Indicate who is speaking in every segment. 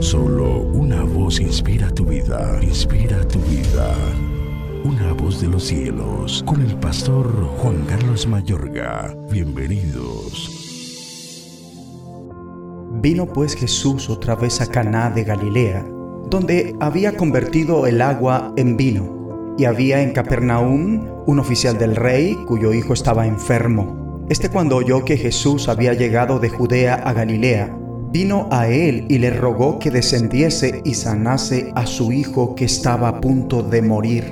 Speaker 1: Solo una voz inspira tu vida, inspira tu vida. Una voz de los cielos, con el pastor Juan Carlos Mayorga. Bienvenidos.
Speaker 2: Vino pues Jesús otra vez a Caná de Galilea, donde había convertido el agua en vino. Y había en Capernaum un oficial del rey cuyo hijo estaba enfermo. Este cuando oyó que Jesús había llegado de Judea a Galilea, vino a él y le rogó que descendiese y sanase a su hijo que estaba a punto de morir.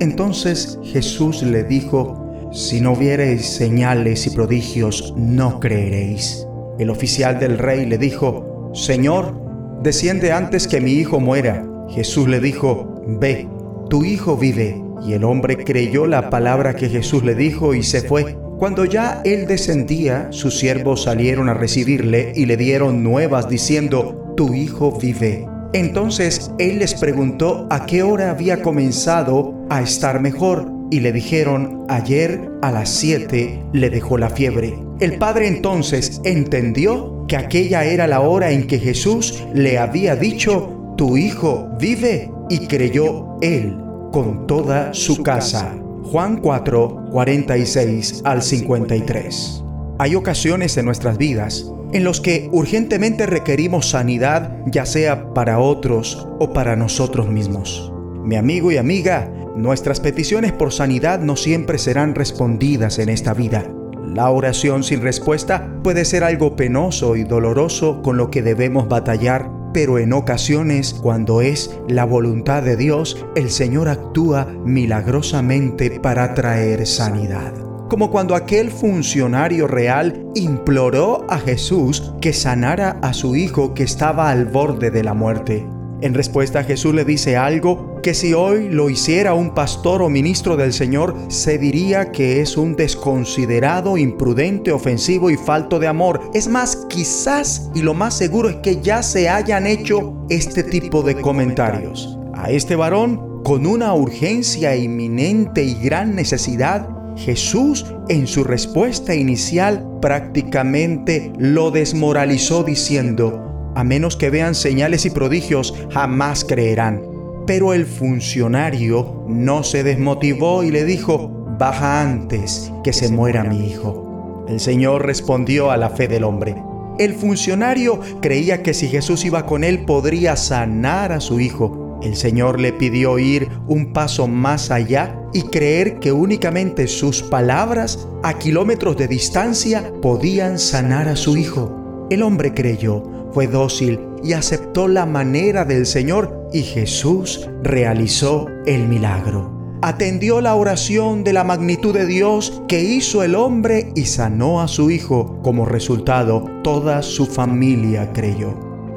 Speaker 2: Entonces Jesús le dijo, si no viereis señales y prodigios, no creeréis. El oficial del rey le dijo, Señor, desciende antes que mi hijo muera. Jesús le dijo, Ve, tu hijo vive. Y el hombre creyó la palabra que Jesús le dijo y se fue. Cuando ya él descendía, sus siervos salieron a recibirle y le dieron nuevas diciendo, Tu hijo vive. Entonces él les preguntó a qué hora había comenzado a estar mejor y le dijeron, ayer a las siete le dejó la fiebre. El padre entonces entendió que aquella era la hora en que Jesús le había dicho, tu hijo vive, y creyó él con toda su casa. Juan 4, 46 al 53. Hay ocasiones en nuestras vidas en los que urgentemente requerimos sanidad, ya sea para otros o para nosotros mismos. Mi amigo y amiga, Nuestras peticiones por sanidad no siempre serán respondidas en esta vida. La oración sin respuesta puede ser algo penoso y doloroso con lo que debemos batallar, pero en ocasiones, cuando es la voluntad de Dios, el Señor actúa milagrosamente para traer sanidad. Como cuando aquel funcionario real imploró a Jesús que sanara a su hijo que estaba al borde de la muerte. En respuesta Jesús le dice algo que si hoy lo hiciera un pastor o ministro del Señor, se diría que es un desconsiderado, imprudente, ofensivo y falto de amor. Es más, quizás y lo más seguro es que ya se hayan hecho este tipo de comentarios. A este varón, con una urgencia inminente y gran necesidad, Jesús en su respuesta inicial prácticamente lo desmoralizó diciendo, a menos que vean señales y prodigios, jamás creerán. Pero el funcionario no se desmotivó y le dijo, baja antes que se muera mi hijo. El Señor respondió a la fe del hombre. El funcionario creía que si Jesús iba con él podría sanar a su hijo. El Señor le pidió ir un paso más allá y creer que únicamente sus palabras a kilómetros de distancia podían sanar a su hijo. El hombre creyó, fue dócil y aceptó la manera del Señor y Jesús realizó el milagro. Atendió la oración de la magnitud de Dios que hizo el hombre y sanó a su hijo. Como resultado, toda su familia creyó.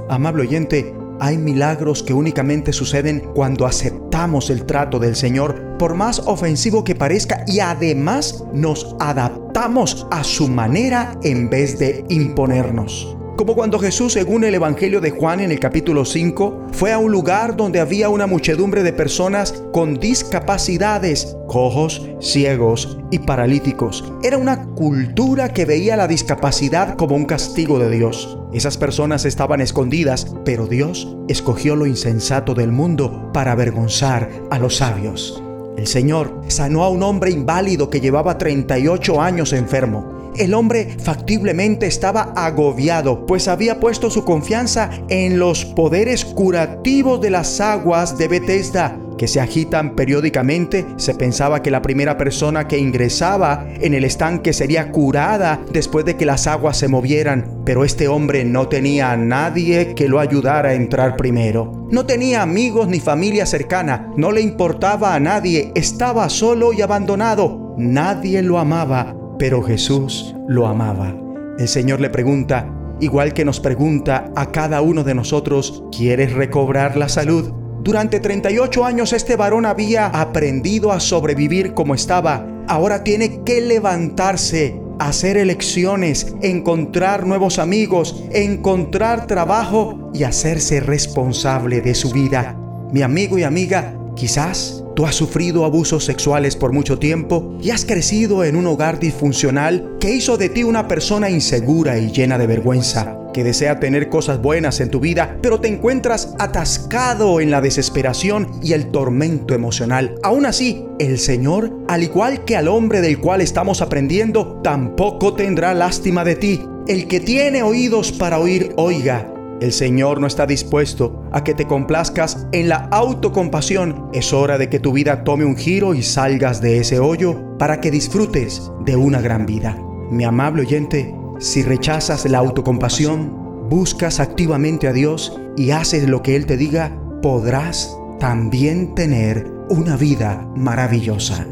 Speaker 2: Amable oyente, hay milagros que únicamente suceden cuando aceptamos el trato del Señor, por más ofensivo que parezca, y además nos adaptamos a su manera en vez de imponernos. Como cuando Jesús, según el Evangelio de Juan en el capítulo 5, fue a un lugar donde había una muchedumbre de personas con discapacidades, cojos, ciegos y paralíticos. Era una cultura que veía la discapacidad como un castigo de Dios. Esas personas estaban escondidas, pero Dios escogió lo insensato del mundo para avergonzar a los sabios. El Señor sanó a un hombre inválido que llevaba 38 años enfermo. El hombre factiblemente estaba agobiado, pues había puesto su confianza en los poderes curativos de las aguas de Bethesda que se agitan periódicamente, se pensaba que la primera persona que ingresaba en el estanque sería curada después de que las aguas se movieran, pero este hombre no tenía a nadie que lo ayudara a entrar primero. No tenía amigos ni familia cercana, no le importaba a nadie, estaba solo y abandonado. Nadie lo amaba, pero Jesús lo amaba. El Señor le pregunta, igual que nos pregunta a cada uno de nosotros, ¿quieres recobrar la salud? Durante 38 años este varón había aprendido a sobrevivir como estaba. Ahora tiene que levantarse, hacer elecciones, encontrar nuevos amigos, encontrar trabajo y hacerse responsable de su vida. Mi amigo y amiga, quizás Tú has sufrido abusos sexuales por mucho tiempo y has crecido en un hogar disfuncional que hizo de ti una persona insegura y llena de vergüenza. que desea tener cosas buenas en tu vida, pero te encuentras atascado en la desesperación y el tormento emocional. Aún así, el Señor, al igual que al hombre del cual estamos aprendiendo, tampoco tendrá lástima de ti. El que tiene oídos para oír, oiga. El Señor no está dispuesto a que te complazcas en la autocompasión. Es hora de que tu vida tome un giro y salgas de ese hoyo para que disfrutes de una gran vida. Mi amable oyente, si rechazas la autocompasión, buscas activamente a Dios y haces lo que Él te diga, podrás también tener una vida maravillosa.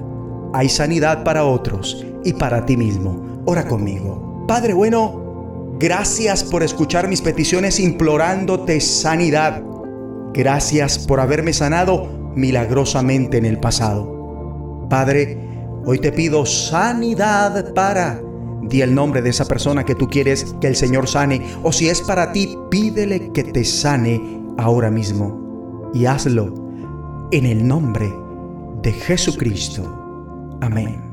Speaker 2: Hay sanidad para otros y para ti mismo. Ora conmigo. Padre bueno, Gracias por escuchar mis peticiones implorándote sanidad. Gracias por haberme sanado milagrosamente en el pasado. Padre, hoy te pido sanidad para... Di el nombre de esa persona que tú quieres que el Señor sane. O si es para ti, pídele que te sane ahora mismo. Y hazlo en el nombre de Jesucristo. Amén.